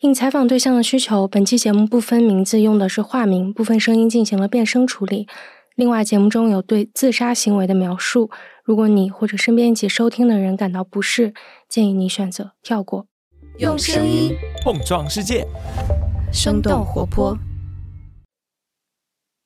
应采访对象的需求，本期节目部分名字用的是化名，部分声音进行了变声处理。另外，节目中有对自杀行为的描述，如果你或者身边一起收听的人感到不适，建议你选择跳过。用声音碰撞世界，生动活泼。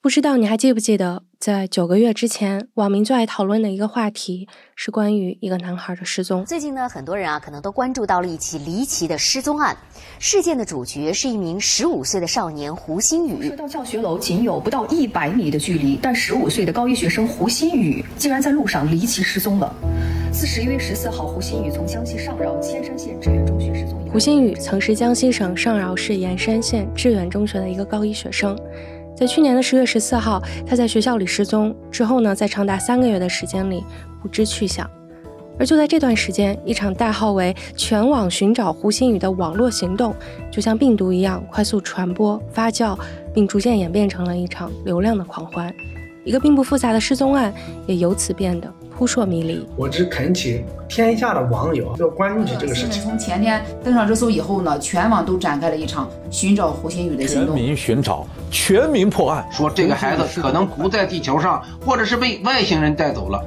不知道你还记不记得，在九个月之前，网民最爱讨论的一个话题是关于一个男孩的失踪。最近呢，很多人啊，可能都关注到了一起离奇的失踪案。事件的主角是一名十五岁的少年胡新宇。说到教学楼仅有不到一百米的距离，但十五岁的高一学生胡新宇竟然在路上离奇失踪了。自十一月十四号，胡新宇从江西上饶铅山县志远中学失踪。胡新宇曾是江西省上饶市盐山县志远中学的一个高一学生。在去年的十月十四号，他在学校里失踪之后呢，在长达三个月的时间里不知去向。而就在这段时间，一场代号为“全网寻找胡鑫宇”的网络行动，就像病毒一样快速传播、发酵，并逐渐演变成了一场流量的狂欢。一个并不复杂的失踪案也由此变得。扑朔迷离。我只恳请天下的网友要关注起这个事情。从前天登上热搜以后呢，全网都展开了一场寻找胡鑫宇的行动。全民寻找，全民破案，说这个孩子可能不在地球上，或者是被外星人带走了。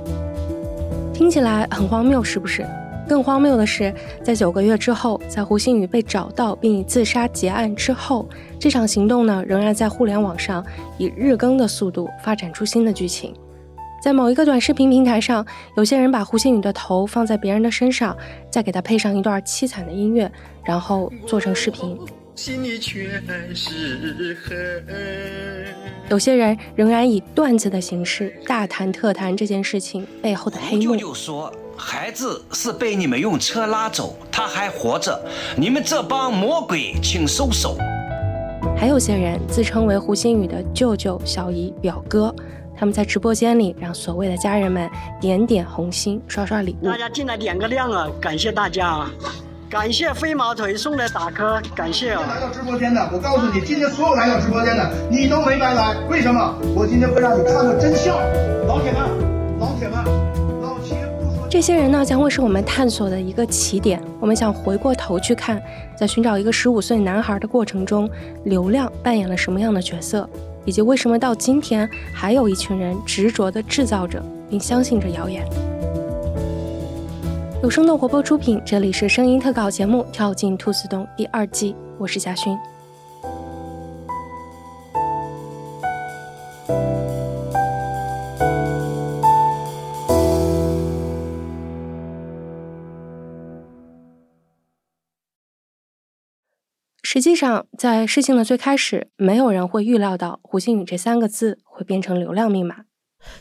听起来很荒谬，是不是？更荒谬的是，在九个月之后，在胡鑫宇被找到并以自杀结案之后，这场行动呢，仍然在互联网上以日更的速度发展出新的剧情。在某一个短视频平台上，有些人把胡鑫宇的头放在别人的身上，再给他配上一段凄惨的音乐，然后做成视频。心里全是恨。有些人仍然以段子的形式大谈特谈这件事情背后的黑幕。舅舅说，孩子是被你们用车拉走，他还活着，你们这帮魔鬼，请收手。还有些人自称为胡鑫宇的舅舅、小姨、表哥。他们在直播间里让所谓的家人们点点红心、刷刷礼物。大家进来点个亮啊！感谢大家啊！感谢飞毛腿送的打 call，感谢啊！来到直播间的，我告诉你，今天所有来到直播间的，你都没白来。为什么？我今天会让你看到真相。老铁们，老铁们，老七不说。这些人呢，将会是我们探索的一个起点。我们想回过头去看，在寻找一个十五岁男孩的过程中，流量扮演了什么样的角色？以及为什么到今天还有一群人执着地制造着并相信着谣言？有生动活泼出品，这里是声音特稿节目《跳进兔子洞》第二季，我是贾勋。实际上，在事情的最开始，没有人会预料到“胡鑫宇”这三个字会变成流量密码。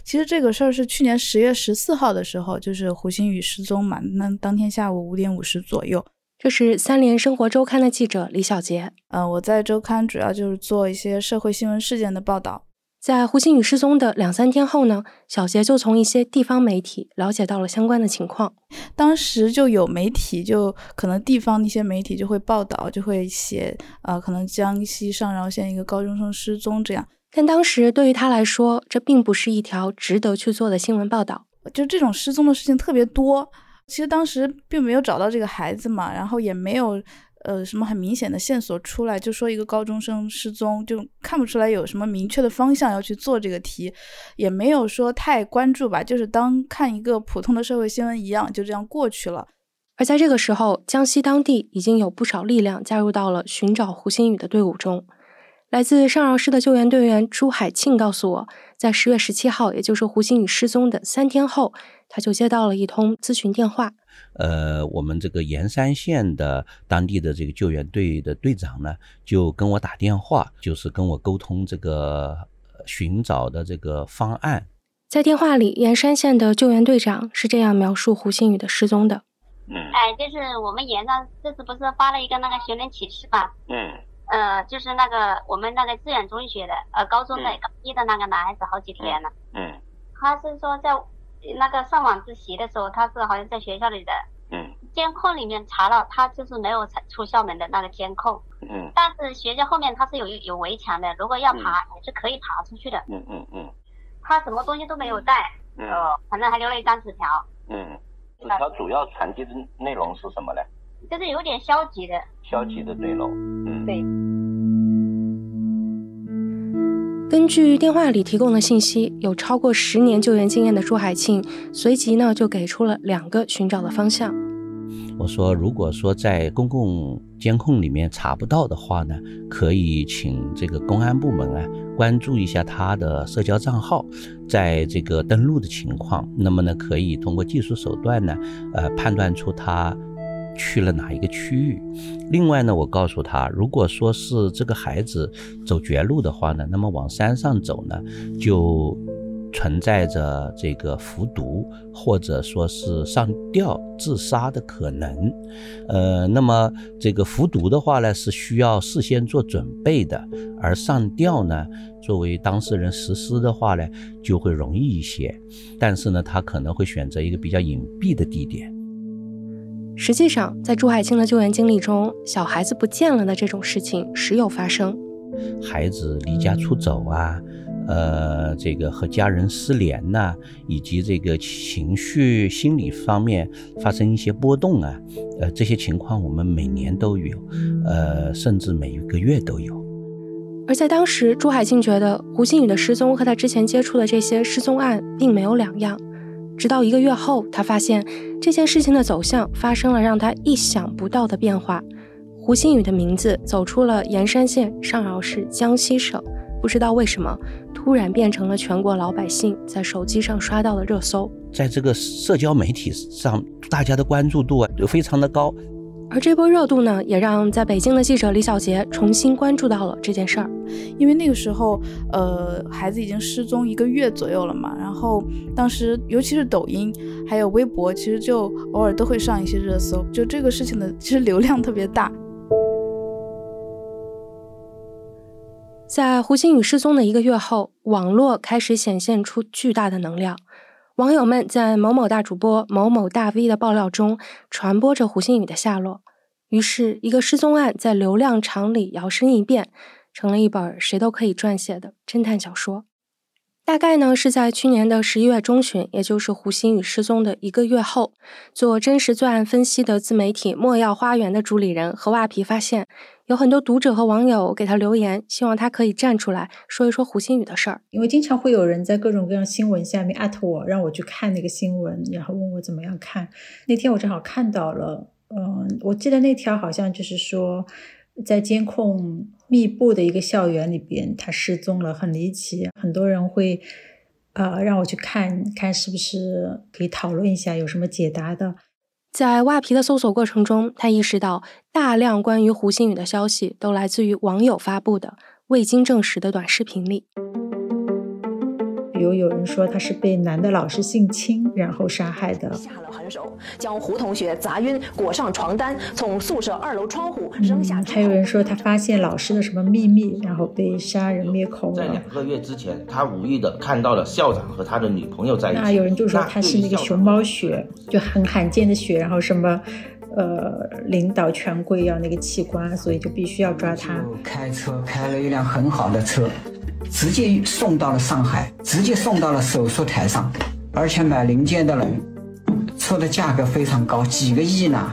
其实这个事儿是去年十月十四号的时候，就是胡鑫宇失踪嘛。那当天下午五点五十左右，这是三联生活周刊的记者李小杰。嗯，我在周刊主要就是做一些社会新闻事件的报道。在胡鑫宇失踪的两三天后呢，小杰就从一些地方媒体了解到了相关的情况。当时就有媒体，就可能地方的一些媒体就会报道，就会写，呃，可能江西上饶县一个高中生失踪这样。但当时对于他来说，这并不是一条值得去做的新闻报道。就这种失踪的事情特别多，其实当时并没有找到这个孩子嘛，然后也没有。呃，什么很明显的线索出来，就说一个高中生失踪，就看不出来有什么明确的方向要去做这个题，也没有说太关注吧，就是当看一个普通的社会新闻一样，就这样过去了。而在这个时候，江西当地已经有不少力量加入到了寻找胡鑫宇的队伍中。来自上饶市的救援队员朱海庆告诉我，在十月十七号，也就是胡鑫宇失踪的三天后，他就接到了一通咨询电话。呃，我们这个盐山县的当地的这个救援队的队长呢，就跟我打电话，就是跟我沟通这个寻找的这个方案。在电话里，盐山县的救援队长是这样描述胡鑫宇的失踪的：嗯，哎，就是我们盐上这次不是发了一个那个寻人启事吗？嗯，呃，就是那个我们那个致远中学的呃高中的高一的那个男孩子，好几天了。嗯，他是说在。那个上晚自习的时候，他是好像在学校里的，嗯，监控里面查了，他就是没有出校门的那个监控，嗯，但是学校后面他是有有围墙的，如果要爬也是可以爬出去的，嗯嗯嗯，他什么东西都没有带，哦，反正还留了一张纸条，嗯，纸条主要传递的内容是什么呢？就是有点消极的。消极的内容，嗯，对。根据电话里提供的信息，有超过十年救援经验的朱海庆随即呢就给出了两个寻找的方向。我说，如果说在公共监控里面查不到的话呢，可以请这个公安部门啊关注一下他的社交账号，在这个登录的情况，那么呢可以通过技术手段呢，呃判断出他。去了哪一个区域？另外呢，我告诉他，如果说是这个孩子走绝路的话呢，那么往山上走呢，就存在着这个服毒或者说是上吊自杀的可能。呃，那么这个服毒的话呢，是需要事先做准备的，而上吊呢，作为当事人实施的话呢，就会容易一些。但是呢，他可能会选择一个比较隐蔽的地点。实际上，在朱海清的救援经历中，小孩子不见了的这种事情时有发生。孩子离家出走啊，呃，这个和家人失联呐，以及这个情绪、心理方面发生一些波动啊，呃，这些情况我们每年都有，呃，甚至每一个月都有。而在当时，朱海清觉得胡鑫宇的失踪和他之前接触的这些失踪案并没有两样。直到一个月后，他发现这件事情的走向发生了让他意想不到的变化。胡鑫宇的名字走出了盐山县上饶市江西省，不知道为什么突然变成了全国老百姓在手机上刷到的热搜。在这个社交媒体上，大家的关注度啊都非常的高。而这波热度呢，也让在北京的记者李小杰重新关注到了这件事儿，因为那个时候，呃，孩子已经失踪一个月左右了嘛。然后当时，尤其是抖音还有微博，其实就偶尔都会上一些热搜，就这个事情的其实流量特别大。在胡鑫宇失踪的一个月后，网络开始显现出巨大的能量。网友们在某某大主播、某某大 V 的爆料中传播着胡鑫宇的下落，于是，一个失踪案在流量场里摇身一变，成了一本谁都可以撰写的侦探小说。大概呢是在去年的十一月中旬，也就是胡鑫宇失踪的一个月后，做真实罪案分析的自媒体墨药花园的主理人何袜皮发现，有很多读者和网友给他留言，希望他可以站出来说一说胡鑫宇的事儿。因为经常会有人在各种各样新闻下面艾特我，让我去看那个新闻，然后问我怎么样看。那天我正好看到了，嗯，我记得那条好像就是说。在监控密布的一个校园里边，他失踪了，很离奇。很多人会，呃，让我去看看，是不是可以讨论一下，有什么解答的。在外皮的搜索过程中，他意识到大量关于胡鑫宇的消息都来自于网友发布的未经证实的短视频里。比如有人说他是被男的老师性侵，然后杀害的。下了狠手，将胡同学砸晕，裹上床单，从宿舍二楼窗户扔下。还有人说他发现老师的什么秘密，然后被杀人灭口了。在两个月之前，他无意的看到了校长和他的女朋友在一起。那有人就说他是那个熊猫血，就很罕见的血，然后什么，呃，领导权贵要那个器官，所以就必须要抓他。开车开了一辆很好的车。直接送到了上海，直接送到了手术台上，而且买零件的人，出的价格非常高，几个亿呢。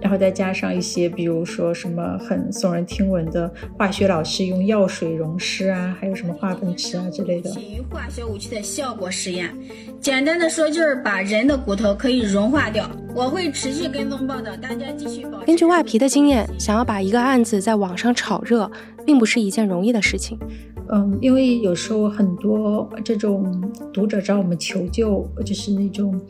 然后再加上一些，比如说什么很耸人听闻的化学老师用药水溶尸啊，还有什么化粪池啊之类的。基于化学武器的效果实验，简单的说就是把人的骨头可以融化掉。我会持续跟踪报道，大家继续保。根据外皮的经验，想要把一个案子在网上炒热，并不是一件容易的事情。嗯，因为有时候很多这种读者找我们求救，就是那种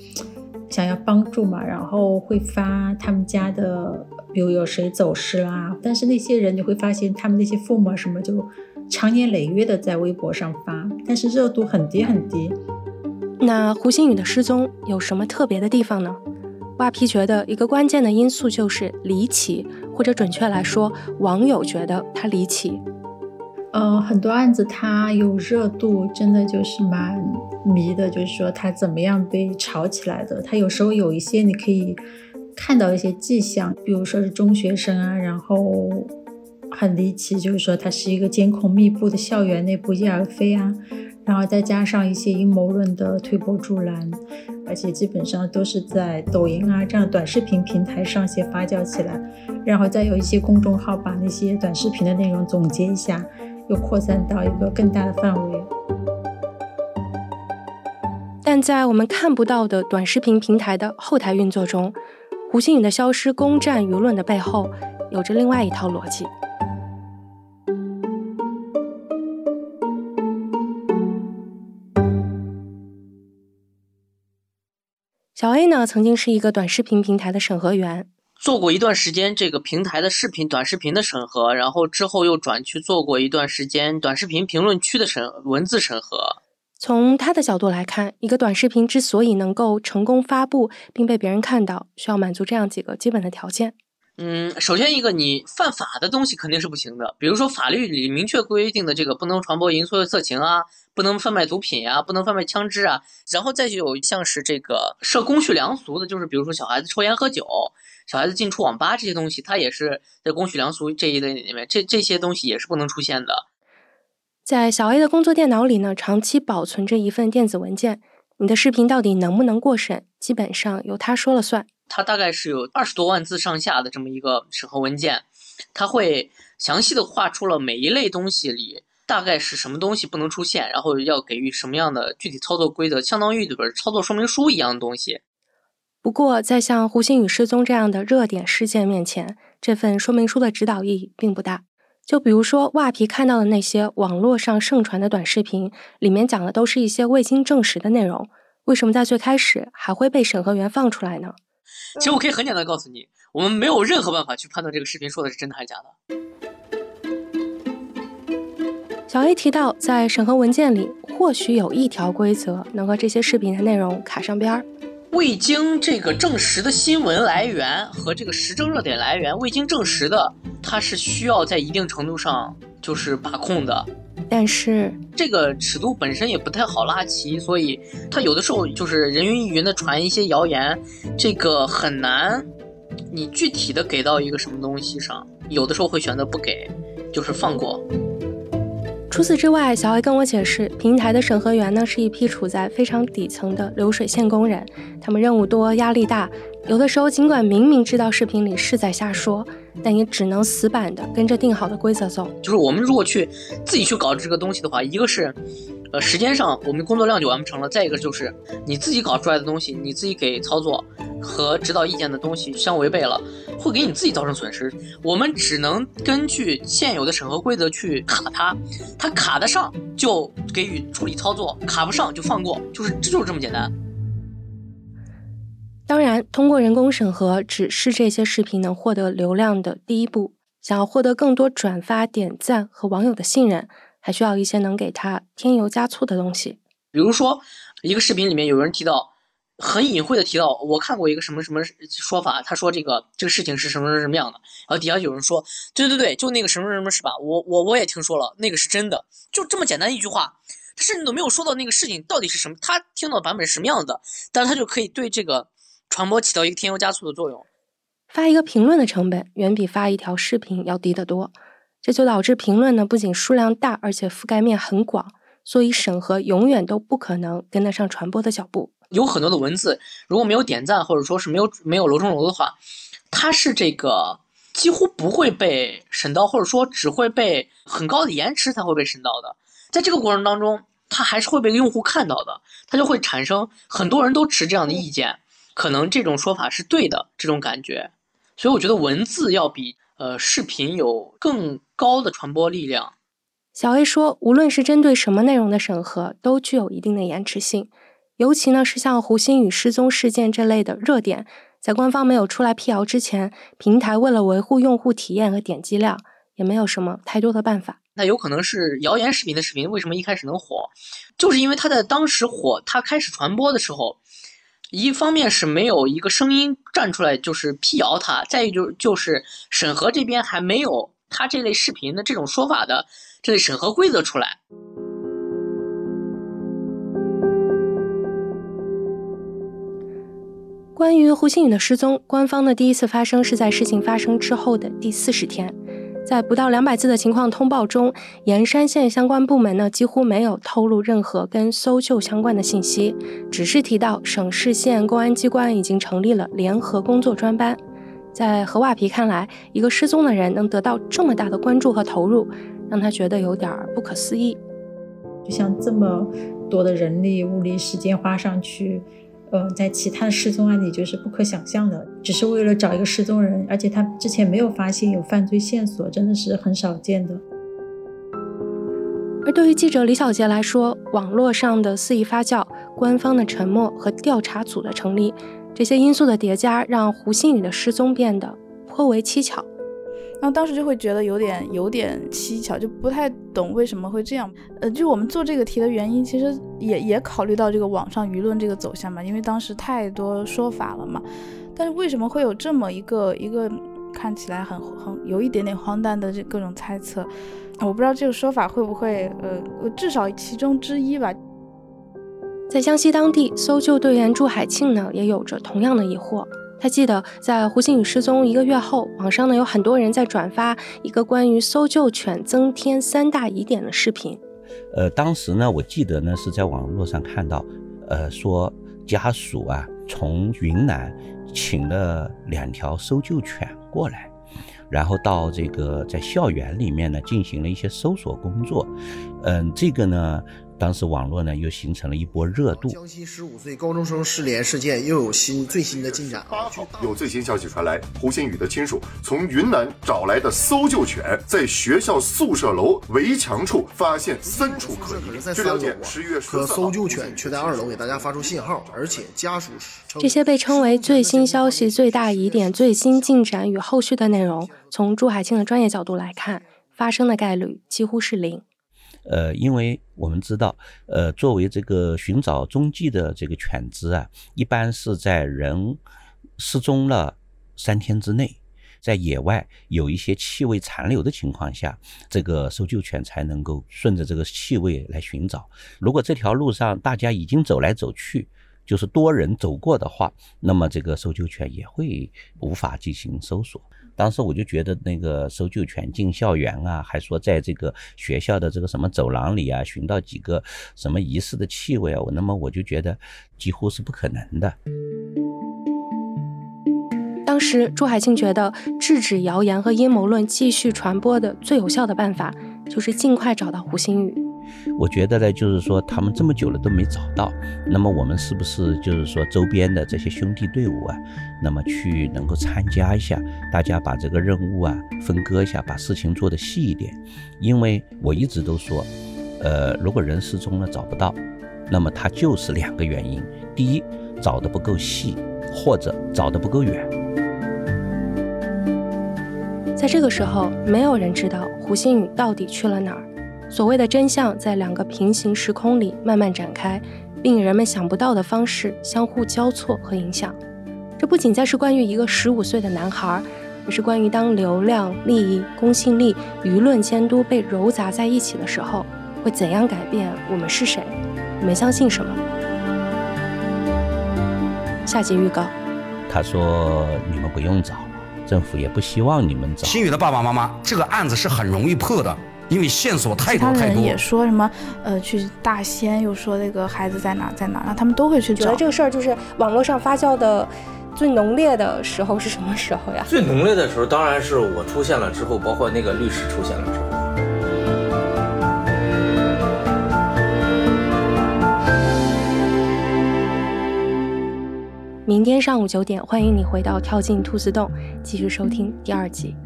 想要帮助嘛，然后会发他们家的，比如有谁走失啦。但是那些人你会发现，他们那些父母什么就长年累月的在微博上发，但是热度很低很低。那胡鑫宇的失踪有什么特别的地方呢？挖皮觉得一个关键的因素就是离奇，或者准确来说，网友觉得他离奇。呃，很多案子它有热度，真的就是蛮迷的。就是说他怎么样被炒起来的？他有时候有一些你可以看到一些迹象，比如说是中学生啊，然后很离奇，就是说他是一个监控密布的校园内不翼而飞啊。然后再加上一些阴谋论的推波助澜，而且基本上都是在抖音啊这样短视频平台上先发酵起来，然后再有一些公众号把那些短视频的内容总结一下，又扩散到一个更大的范围。但在我们看不到的短视频平台的后台运作中，胡鑫宇的消失攻占舆论的背后，有着另外一套逻辑。小 A 呢，曾经是一个短视频平台的审核员，做过一段时间这个平台的视频、短视频的审核，然后之后又转去做过一段时间短视频评论区的审文字审核。从他的角度来看，一个短视频之所以能够成功发布并被别人看到，需要满足这样几个基本的条件。嗯，首先一个，你犯法的东西肯定是不行的，比如说法律里明确规定的这个不能传播淫秽色情啊。不能贩卖毒品啊，不能贩卖枪支啊，然后再就有像是这个涉公序良俗的，就是比如说小孩子抽烟喝酒，小孩子进出网吧这些东西，它也是在公序良俗这一类里面，这这些东西也是不能出现的。在小 A 的工作电脑里呢，长期保存着一份电子文件，你的视频到底能不能过审，基本上由他说了算。他大概是有二十多万字上下的这么一个审核文件，他会详细的画出了每一类东西里。大概是什么东西不能出现，然后要给予什么样的具体操作规则，相当于一本操作说明书一样的东西。不过，在像胡鑫宇失踪这样的热点事件面前，这份说明书的指导意义并不大。就比如说，袜皮看到的那些网络上盛传的短视频，里面讲的都是一些未经证实的内容，为什么在最开始还会被审核员放出来呢？其实我可以很简单告诉你，我们没有任何办法去判断这个视频说的是真的还是假的。小 A 提到，在审核文件里，或许有一条规则能和这些视频的内容卡上边儿。未经这个证实的新闻来源和这个时政热点来源未经证实的，它是需要在一定程度上就是把控的。但是这个尺度本身也不太好拉齐，所以它有的时候就是人云亦云的传一些谣言，这个很难，你具体的给到一个什么东西上，有的时候会选择不给，就是放过。除此之外，小艾跟我解释，平台的审核员呢是一批处在非常底层的流水线工人，他们任务多，压力大，有的时候尽管明明知道视频里是在瞎说，但也只能死板的跟着定好的规则走。就是我们如果去自己去搞这个东西的话，一个是，呃，时间上我们工作量就完不成了；再一个就是你自己搞出来的东西，你自己给操作。和指导意见的东西相违背了，会给你自己造成损失。我们只能根据现有的审核规则去卡它，它卡得上就给予处理操作，卡不上就放过，就是这就是这么简单。当然，通过人工审核只是这些视频能获得流量的第一步。想要获得更多转发、点赞和网友的信任，还需要一些能给它添油加醋的东西。比如说，一个视频里面有人提到。很隐晦的提到，我看过一个什么什么说法，他说这个这个事情是什么什么样的，然后底下有人说，对对对，就那个什么什么是吧？我我我也听说了，那个是真的，就这么简单一句话，他甚至都没有说到那个事情到底是什么，他听到的版本是什么样的，但他就可以对这个传播起到一个添油加醋的作用。发一个评论的成本远比发一条视频要低得多，这就导致评论呢不仅数量大，而且覆盖面很广，所以审核永远都不可能跟得上传播的脚步。有很多的文字，如果没有点赞或者说是没有没有楼中楼的话，它是这个几乎不会被审到，或者说只会被很高的延迟才会被审到的。在这个过程当中，它还是会被用户看到的，它就会产生很多人都持这样的意见，可能这种说法是对的这种感觉。所以我觉得文字要比呃视频有更高的传播力量。小 A 说，无论是针对什么内容的审核，都具有一定的延迟性。尤其呢是像胡鑫宇失踪事件这类的热点，在官方没有出来辟谣之前，平台为了维护用户体验和点击量，也没有什么太多的办法。那有可能是谣言视频的视频为什么一开始能火，就是因为它在当时火，它开始传播的时候，一方面是没有一个声音站出来就是辟谣他，再一就就是审核这边还没有他这类视频的这种说法的这类审核规则出来。关于胡鑫宇的失踪，官方的第一次发生是在事情发生之后的第四十天，在不到两百字的情况通报中，盐山县相关部门呢几乎没有透露任何跟搜救相关的信息，只是提到省市县公安机关已经成立了联合工作专班。在何瓦皮看来，一个失踪的人能得到这么大的关注和投入，让他觉得有点不可思议。就像这么多的人力、物力、时间花上去。呃，在其他的失踪案里就是不可想象的，只是为了找一个失踪人，而且他之前没有发现有犯罪线索，真的是很少见的。而对于记者李小杰来说，网络上的肆意发酵、官方的沉默和调查组的成立，这些因素的叠加，让胡鑫宇的失踪变得颇为蹊跷。然后当时就会觉得有点有点蹊跷，就不太懂为什么会这样。呃，就我们做这个题的原因，其实也也考虑到这个网上舆论这个走向嘛，因为当时太多说法了嘛。但是为什么会有这么一个一个看起来很很有一点点荒诞的这各种猜测？我不知道这个说法会不会呃，至少其中之一吧。在江西当地，搜救队员祝海庆呢，也有着同样的疑惑。他记得在胡鑫宇失踪一个月后，网上呢有很多人在转发一个关于搜救犬增添三大疑点的视频。呃，当时呢，我记得呢是在网络上看到，呃，说家属啊从云南请了两条搜救犬过来，然后到这个在校园里面呢进行了一些搜索工作。嗯，这个呢。当时网络呢又形成了一波热度。江西十五岁高中生失联事件又有新最新的进展。八号有最新消息传来，胡鑫宇的亲属从云南找来的搜救犬在学校宿舍楼围墙处发现三处可疑。据了解，十月可搜救犬却在二楼给大家发出信号，而且家属这些被称为最新消息、最大疑点、最新进展与后续的内容，从朱海清的专业角度来看，发生的概率几乎是零。呃，因为我们知道，呃，作为这个寻找踪迹的这个犬只啊，一般是在人失踪了三天之内，在野外有一些气味残留的情况下，这个搜救犬才能够顺着这个气味来寻找。如果这条路上大家已经走来走去，就是多人走过的话，那么这个搜救犬也会无法进行搜索。当时我就觉得那个搜救犬进校园啊，还说在这个学校的这个什么走廊里啊，寻到几个什么疑似的气味啊，我那么我就觉得几乎是不可能的。当时朱海庆觉得制止谣言和阴谋论继续传播的最有效的办法，就是尽快找到胡鑫宇。我觉得呢，就是说他们这么久了都没找到，那么我们是不是就是说周边的这些兄弟队伍啊，那么去能够参加一下，大家把这个任务啊分割一下，把事情做得细一点。因为我一直都说，呃，如果人失踪了找不到，那么他就是两个原因：第一，找的不够细，或者找的不够远。在这个时候，没有人知道胡鑫宇到底去了哪儿。所谓的真相在两个平行时空里慢慢展开，并以人们想不到的方式相互交错和影响。这不仅再是关于一个十五岁的男孩，也是关于当流量、利益、公信力、舆论监督被揉杂在一起的时候，会怎样改变我们是谁？你们相信什么？下集预告。他说：“你们不用找，政府也不希望你们找。”新宇的爸爸妈妈，这个案子是很容易破的。因为线索太多太多。他人也说什么，呃，去大仙，又说那个孩子在哪在哪，然后他们都会去找。觉得这个事儿就是网络上发酵的最浓烈的时候是什么时候呀？最浓烈的时候当然是我出现了之后，包括那个律师出现了之后。明天上午九点，欢迎你回到跳进兔子洞，继续收听第二集。